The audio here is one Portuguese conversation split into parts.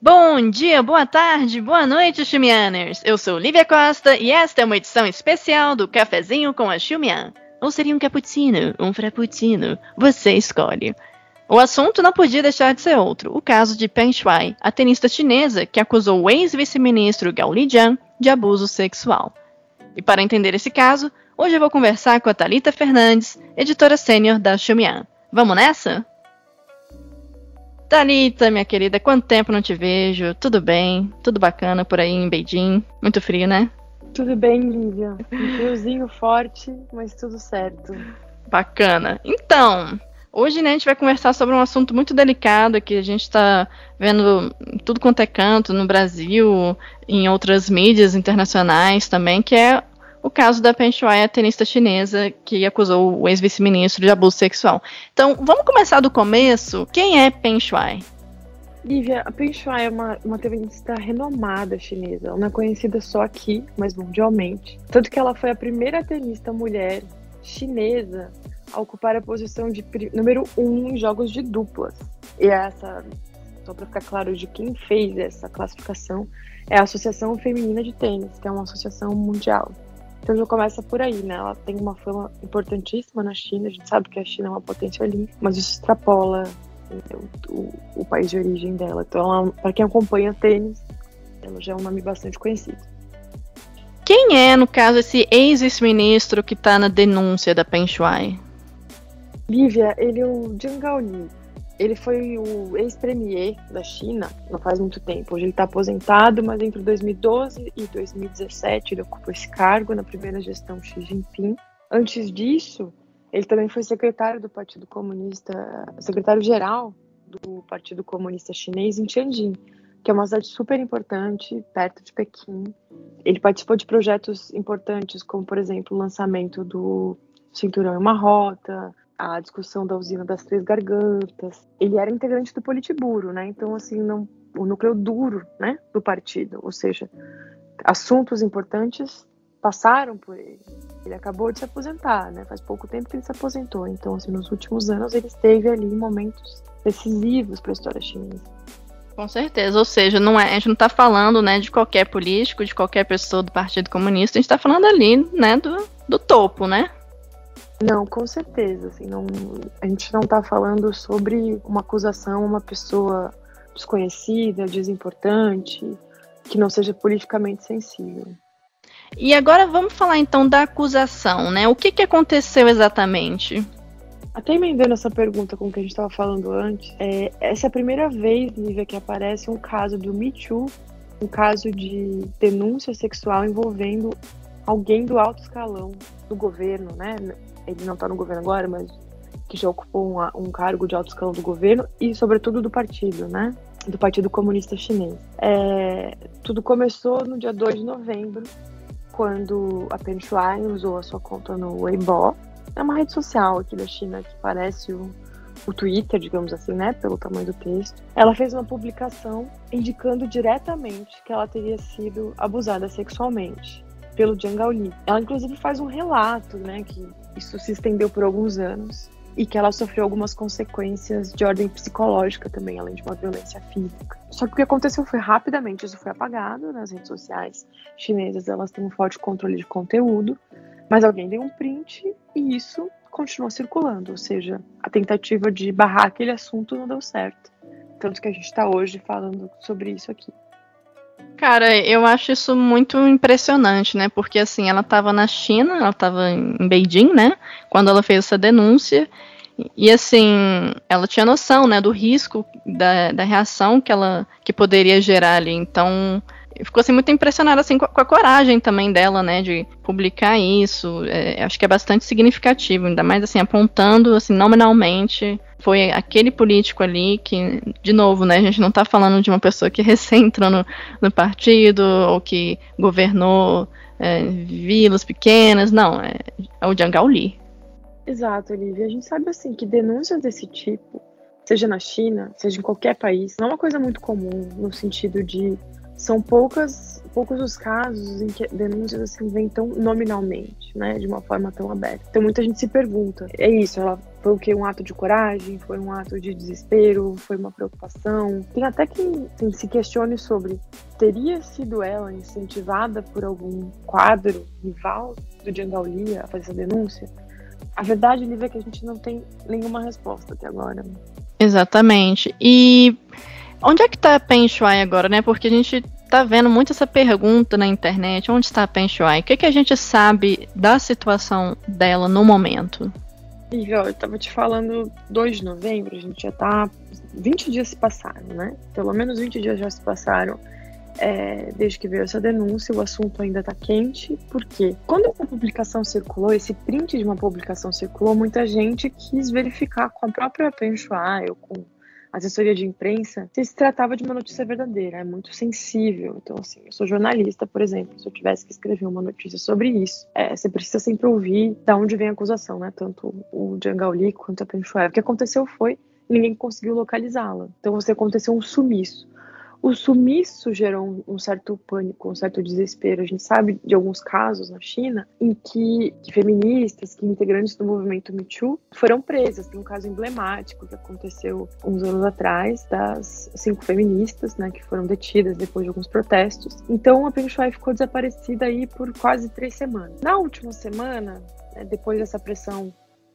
Bom dia, boa tarde, boa noite, Xumianers! Eu sou Lívia Costa e esta é uma edição especial do Cafezinho com a Xumian. Ou seria um cappuccino, um frappuccino, você escolhe. O assunto não podia deixar de ser outro, o caso de Peng Shuai, a tenista chinesa que acusou o ex-vice-ministro Gao Lijian de abuso sexual. E para entender esse caso, hoje eu vou conversar com a Talita Fernandes, editora sênior da Xumian. Vamos nessa? Thalita, minha querida, quanto tempo não te vejo? Tudo bem? Tudo bacana por aí em Beijing? Muito frio, né? Tudo bem, Lívia. Um friozinho forte, mas tudo certo. Bacana. Então, hoje né, a gente vai conversar sobre um assunto muito delicado que a gente está vendo tudo quanto é canto no Brasil, em outras mídias internacionais também, que é o caso da Peng Shuai, a tenista chinesa que acusou o ex-vice-ministro de abuso sexual. Então, vamos começar do começo. Quem é Peng Shuai? Lívia, a Peng Shuai é uma, uma tenista renomada chinesa. Ela não é conhecida só aqui, mas mundialmente. Tanto que ela foi a primeira tenista mulher chinesa a ocupar a posição de número um em jogos de duplas. E essa, só para ficar claro de quem fez essa classificação, é a Associação Feminina de Tênis, que é uma associação mundial. Então já começa por aí, né? Ela tem uma fama importantíssima na China, a gente sabe que a China é uma potência olímpica, mas isso extrapola o, o, o país de origem dela. Então, para quem acompanha tênis, ela já é um nome bastante conhecido. Quem é, no caso, esse ex-ministro que está na denúncia da Peng Shuai? Lívia, ele é o Zhang Gaoli. Ele foi o ex-premier da China não faz muito tempo. Hoje ele está aposentado, mas entre 2012 e 2017 ele ocupou esse cargo na primeira gestão Xi Jinping. Antes disso, ele também foi secretário do Partido Comunista, secretário-geral do Partido Comunista Chinês em Tianjin, que é uma cidade super importante, perto de Pequim. Ele participou de projetos importantes, como, por exemplo, o lançamento do Cinturão em uma Rota, a discussão da usina das Três Gargantas. Ele era integrante do Politburo, né? Então, assim, não, o núcleo duro, né, do partido, ou seja, assuntos importantes passaram por ele. Ele acabou de se aposentar, né? Faz pouco tempo que ele se aposentou. Então, assim, nos últimos anos ele esteve ali em momentos decisivos para a história chinesa. Com certeza, ou seja, não é, a gente não está falando né, de qualquer político, de qualquer pessoa do Partido Comunista, a gente está falando ali né, do, do topo, né? Não, com certeza. Assim, não, a gente não está falando sobre uma acusação uma pessoa desconhecida, desimportante, que não seja politicamente sensível. E agora vamos falar então da acusação, né? O que, que aconteceu exatamente? Até emendando essa pergunta com o que a gente estava falando antes, é, essa é a primeira vez, Lívia, que aparece um caso do Me Too, um caso de denúncia sexual envolvendo alguém do alto escalão do governo, né? ele não está no governo agora, mas que já ocupou um cargo de alto escalão do governo e, sobretudo, do partido, né? Do Partido Comunista Chinês. É, tudo começou no dia 2 de novembro, quando a Peng Shuai usou a sua conta no Weibo. É uma rede social aqui da China que parece o, o Twitter, digamos assim, né? Pelo tamanho do texto. Ela fez uma publicação indicando diretamente que ela teria sido abusada sexualmente pelo Jiang Gaoli. Ela, inclusive, faz um relato, né? Que isso se estendeu por alguns anos e que ela sofreu algumas consequências de ordem psicológica também, além de uma violência física. Só que o que aconteceu foi rapidamente, isso foi apagado nas redes sociais chinesas, elas têm um forte controle de conteúdo, mas alguém deu um print e isso continuou circulando, ou seja, a tentativa de barrar aquele assunto não deu certo. Tanto que a gente está hoje falando sobre isso aqui. Cara, eu acho isso muito impressionante, né? Porque assim, ela estava na China, ela estava em Beijing, né? Quando ela fez essa denúncia. E assim, ela tinha noção, né, do risco da, da reação que ela que poderia gerar ali. Então, ficou assim muito impressionada assim com a, com a, coragem também dela, né, de publicar isso. É, acho que é bastante significativo, ainda mais assim apontando assim nominalmente foi aquele político ali que, de novo, né, a gente não está falando de uma pessoa que recém entrou no, no partido ou que governou é, vilas pequenas, não, é, é o Jiang Gaoli. Exato, Olivia. A gente sabe assim que denúncias desse tipo, seja na China, seja em qualquer país, não é uma coisa muito comum no sentido de são poucas, poucos os casos em que denúncias assim vêm tão nominalmente, né, de uma forma tão aberta. Então muita gente se pergunta, é isso, ela Foi o que? Um ato de coragem? Foi um ato de desespero? Foi uma preocupação? Tem até quem se questione sobre teria sido ela incentivada por algum quadro rival do Django a fazer essa denúncia? A verdade, Lívia, é que a gente não tem nenhuma resposta até agora. Exatamente. E onde é que tá a Pen Shuai agora, né? Porque a gente tá vendo muito essa pergunta na internet, onde está a Pen Shuai? O que, que a gente sabe da situação dela no momento? E, ó, eu tava te falando 2 de novembro, a gente já tá. 20 dias se passaram, né? Pelo menos 20 dias já se passaram é, desde que veio essa denúncia, o assunto ainda tá quente, porque quando essa publicação circulou, esse print de uma publicação circulou, muita gente quis verificar com a própria Penchuai ou com assessoria de imprensa se se tratava de uma notícia verdadeira, é muito sensível. Então, assim, eu sou jornalista, por exemplo, se eu tivesse que escrever uma notícia sobre isso, é, você precisa sempre ouvir da onde vem a acusação, né? Tanto o Djangauli quanto a Penchuai. O que aconteceu foi ninguém conseguiu localizá-la. Então, você aconteceu um sumiço. O sumiço gerou um, certo pânico, um certo desespero. A gente sabe de alguns casos na China em que, que feministas, que integrantes do movimento Me Too foram presas. Tem um caso emblemático que aconteceu uns anos atrás das cinco feministas, né, que foram detidas depois de alguns protestos. Então a Peng Shuai ficou desaparecida aí por quase três semanas. Na última semana, né, depois dessa pressão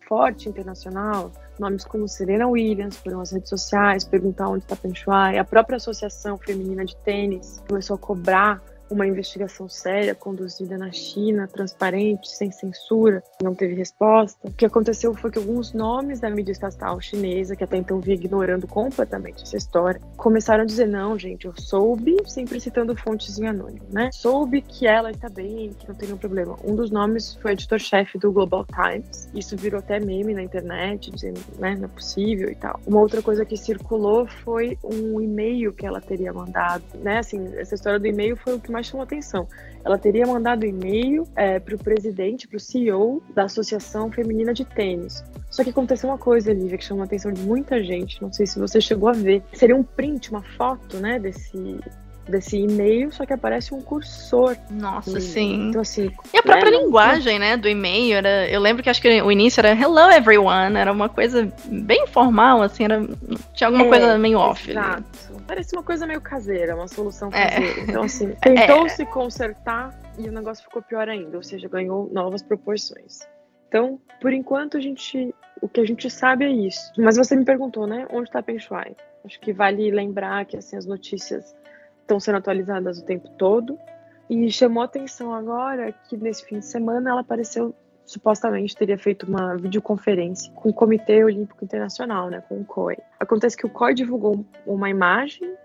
forte internacional, nomes como Serena Williams foram às redes sociais perguntar onde está Penchuai, a própria Associação Feminina de Tênis começou a cobrar uma investigação séria conduzida na China, transparente, sem censura, não teve resposta. O que aconteceu foi que alguns nomes da mídia estatal chinesa, que até então vinha ignorando completamente essa história, começaram a dizer: não, gente, eu soube, sempre citando fontes em anônimo, né? Soube que ela está bem, que não tem nenhum problema. Um dos nomes foi editor-chefe do Global Times. Isso virou até meme na internet, dizendo, né, não é possível e tal. Uma outra coisa que circulou foi um e-mail que ela teria mandado, né? Assim, essa história do e-mail foi o que mais chamou atenção. Ela teria mandado e-mail é, para o presidente, para o CEO da Associação Feminina de Tênis. Só que aconteceu uma coisa, Lívia, que chamou a atenção de muita gente. Não sei se você chegou a ver. Seria um print, uma foto, né, desse desse e-mail, só que aparece um cursor. Nossa, sim. Então, assim, e a própria né, linguagem, né, do e-mail, era, eu lembro que acho que o início era hello everyone, era uma coisa bem formal, assim, era, tinha alguma é, coisa meio off. Exato. Parece uma coisa meio caseira, uma solução é. caseira. É. Então, assim, tentou é. se consertar e o negócio ficou pior ainda, ou seja, ganhou novas proporções. Então, por enquanto, a gente, o que a gente sabe é isso. Mas você me perguntou, né, onde está Peng Shuai? Acho que vale lembrar que assim as notícias estão sendo atualizadas o tempo todo. E chamou atenção agora que nesse fim de semana ela apareceu, supostamente teria feito uma videoconferência com o Comitê Olímpico Internacional, né, com o COI. Acontece que o COI divulgou uma imagem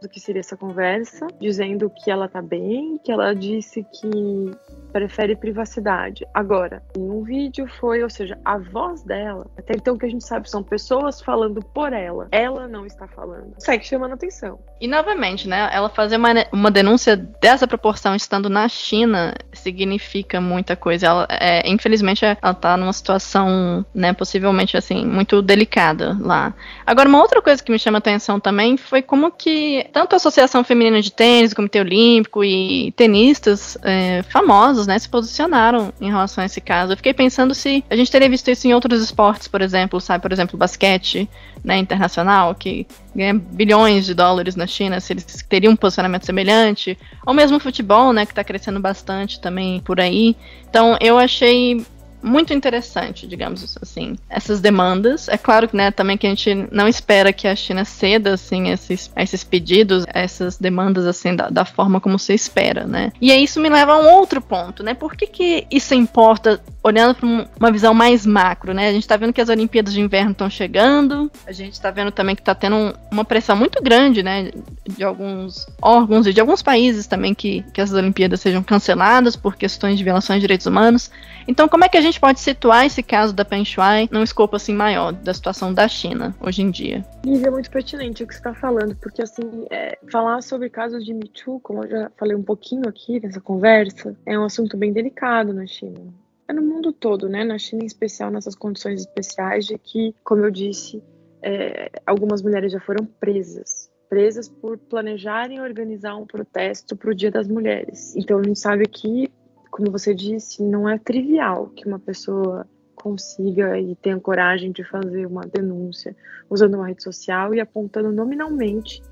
do que seria essa conversa, dizendo que ela tá bem, que ela disse que prefere privacidade. Agora, em um vídeo foi, ou seja, a voz dela, até então o que a gente sabe são pessoas falando por ela. Ela não está falando. Segue chamando atenção. E novamente, né? Ela fazer uma, uma denúncia dessa proporção estando na China significa muita coisa. Ela, é, infelizmente, ela tá numa situação, né, possivelmente assim, muito delicada lá. Agora, uma outra coisa que me chama atenção também foi como que tanto a Associação Feminina de Tênis, o Comitê Olímpico e tenistas é, famosos né, se posicionaram em relação a esse caso. Eu fiquei pensando se a gente teria visto isso em outros esportes, por exemplo, sabe, por exemplo, basquete, né, internacional, que ganha bilhões de dólares na China, se eles teriam um posicionamento semelhante, ou mesmo futebol, né, que está crescendo bastante também por aí. Então, eu achei muito interessante, digamos assim, essas demandas. É claro que, né, também que a gente não espera que a China ceda, assim, esses, esses pedidos, essas demandas, assim, da, da forma como se espera, né. E aí isso me leva a um outro ponto, né, por que que isso importa olhando para uma visão mais macro, né, a gente está vendo que as Olimpíadas de Inverno estão chegando, a gente está vendo também que está tendo um, uma pressão muito grande, né, de alguns órgãos e de alguns países também que, que as Olimpíadas sejam canceladas por questões de violações de direitos humanos. Então, como é que a gente pode situar esse caso da Peng Shuai num escopo assim maior da situação da China hoje em dia? Lívia, é muito pertinente o que você está falando, porque assim, é, falar sobre casos de Me Too, como eu já falei um pouquinho aqui nessa conversa, é um assunto bem delicado na China. É no mundo todo, né? Na China em especial, nessas condições especiais de que, como eu disse, é, algumas mulheres já foram presas presas por planejarem organizar um protesto para o Dia das Mulheres. Então a gente sabe que como você disse, não é trivial que uma pessoa consiga e tenha coragem de fazer uma denúncia usando uma rede social e apontando nominalmente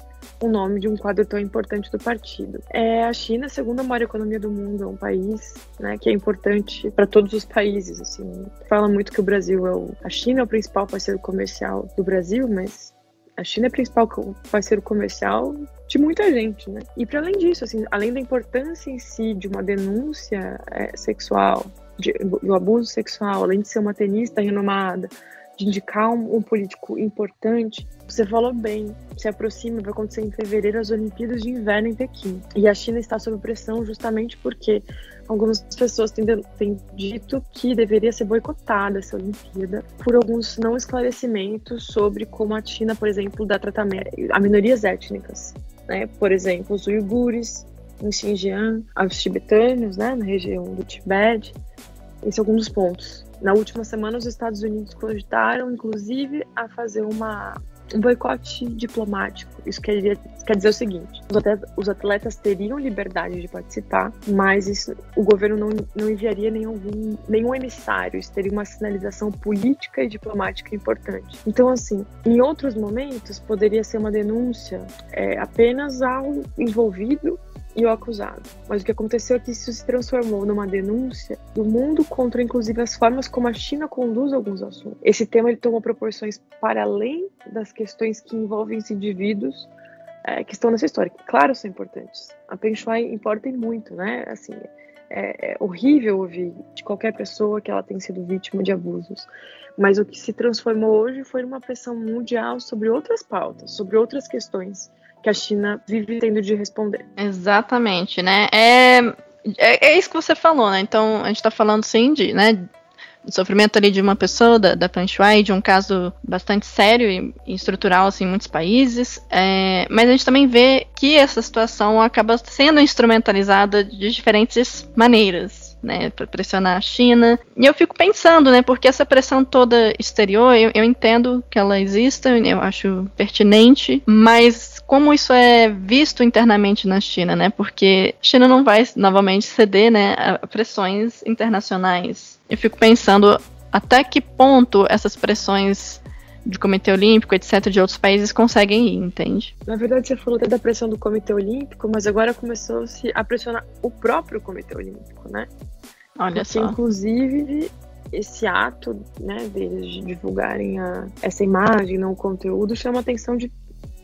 o nome de um quadro tão importante do partido. É a China, a segunda maior economia do mundo, é um país né, que é importante para todos os países. Assim, fala muito que o Brasil é o, a China é o principal parceiro comercial do Brasil, mas a China é principal parceiro comercial de muita gente, né? E para além disso, assim, além da importância em si de uma denúncia é, sexual, de, do abuso sexual, além de ser uma tenista renomada, de indicar um, um, político importante, você falou bem, se aproxima, vai acontecer em fevereiro as Olimpíadas de Inverno em Pequim. E a China está sob pressão justamente porque algumas pessoas têm, têm dito que deveria ser boicotada essa Olimpíada por alguns não esclarecimentos sobre como a China, por exemplo, dá tratamento a minorias étnicas. Né? Por exemplo, os uigures em Xinjiang, os tibetanos né, na região do Tibete. Esse é algum dos pontos. Na última semana, os Estados Unidos cogitaram, inclusive, a fazer uma, um boicote diplomático. Isso quer quer dizer o seguinte: os atletas, os atletas, teriam liberdade de participar, mas isso, o governo não, não enviaria nenhum, nenhum emissário. Isso teria uma sinalização política e diplomática importante. Então, assim, em outros momentos, poderia ser uma denúncia é, apenas ao envolvido e o acusado. Mas o que aconteceu é que isso se transformou numa denúncia do mundo contra, inclusive, as formas como a China conduz alguns assuntos. Esse tema ele tomou proporções para além das questões que envolvem os indivíduos é, que estão nessa história, que, claro, são importantes. A Peng Shuai importa muito, né? Assim, é, é horrível ouvir de qualquer pessoa que ela tem sido vítima de abusos. Mas o que se transformou hoje foi uma pressão mundial sobre outras pautas, sobre outras questões que a China vive tendo de responder. Exatamente, né? É, é, é isso que você falou, né? Então, a gente está falando, sim, de, né, sofrimento ali de uma pessoa, da, da Pan Shui, de um caso bastante sério e, e estrutural assim, em muitos países, é, mas a gente também vê que essa situação acaba sendo instrumentalizada de diferentes maneiras né, para pressionar a China. E eu fico pensando, né, porque essa pressão toda exterior, eu, eu entendo que ela exista, eu acho pertinente, mas como isso é visto internamente na China, né? Porque a China não vai novamente ceder, né, a pressões internacionais. Eu fico pensando até que ponto essas pressões de Comitê Olímpico, etc., de outros países conseguem ir, entende? Na verdade, você falou até da pressão do Comitê Olímpico, mas agora começou-se a pressionar o próprio Comitê Olímpico, né? Olha Porque, só. inclusive, esse ato, né, deles de divulgarem a, essa imagem, não o conteúdo, chama a atenção de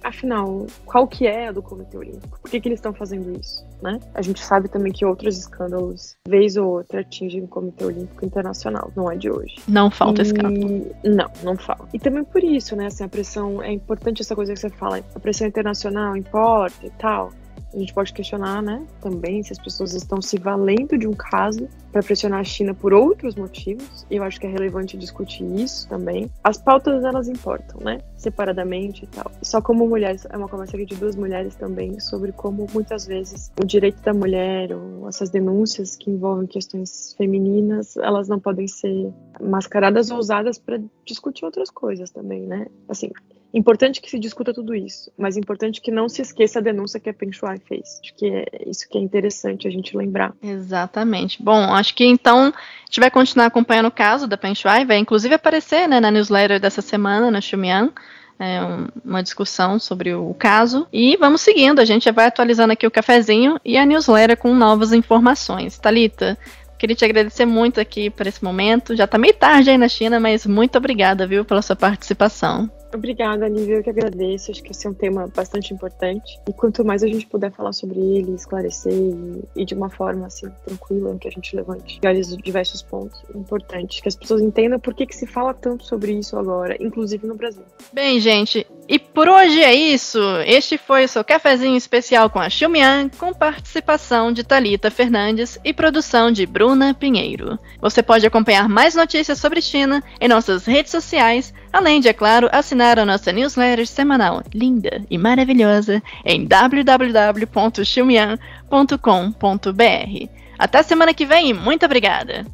afinal, qual que é a do Comitê Olímpico? Por que, que eles estão fazendo isso, né? A gente sabe também que outros escândalos, vez ou outra, atingem o Comitê Olímpico Internacional, não é de hoje. Não falta e... escândalo. Não, não falta. E também por isso, né, assim, a pressão, é importante essa coisa que você fala, a pressão internacional importa e tal, a gente pode questionar, né, também se as pessoas estão se valendo de um caso para pressionar a China por outros motivos. E eu acho que é relevante discutir isso também. As pautas elas importam, né, separadamente e tal. Só como mulheres, é uma conversa aqui de duas mulheres também sobre como muitas vezes o direito da mulher ou essas denúncias que envolvem questões femininas, elas não podem ser mascaradas ou usadas para discutir outras coisas também, né? Assim, Importante que se discuta tudo isso, mas importante que não se esqueça a denúncia que a Peng Shuai fez. Acho que é isso que é interessante a gente lembrar. Exatamente. Bom, acho que então a gente vai continuar acompanhando o caso da Peng Shuai, vai inclusive aparecer né, na newsletter dessa semana, na Xumian, é, um, uma discussão sobre o caso. E vamos seguindo, a gente já vai atualizando aqui o cafezinho e a newsletter com novas informações. Talita, queria te agradecer muito aqui por esse momento. Já tá meio tarde aí na China, mas muito obrigada, viu, pela sua participação. Obrigada, Lívia. Eu que agradeço. Acho que esse é um tema bastante importante. E quanto mais a gente puder falar sobre ele, esclarecer e, e de uma forma assim tranquila, que a gente levante diversos pontos importantes, que as pessoas entendam por que, que se fala tanto sobre isso agora, inclusive no Brasil. Bem, gente, e por hoje é isso. Este foi o seu cafezinho especial com a Xumian, com participação de Talita Fernandes e produção de Bruna Pinheiro. Você pode acompanhar mais notícias sobre China em nossas redes sociais, além de, é claro, assinar a nossa newsletter semanal linda e maravilhosa em www.xumian.com.br. Até semana que vem muito obrigada!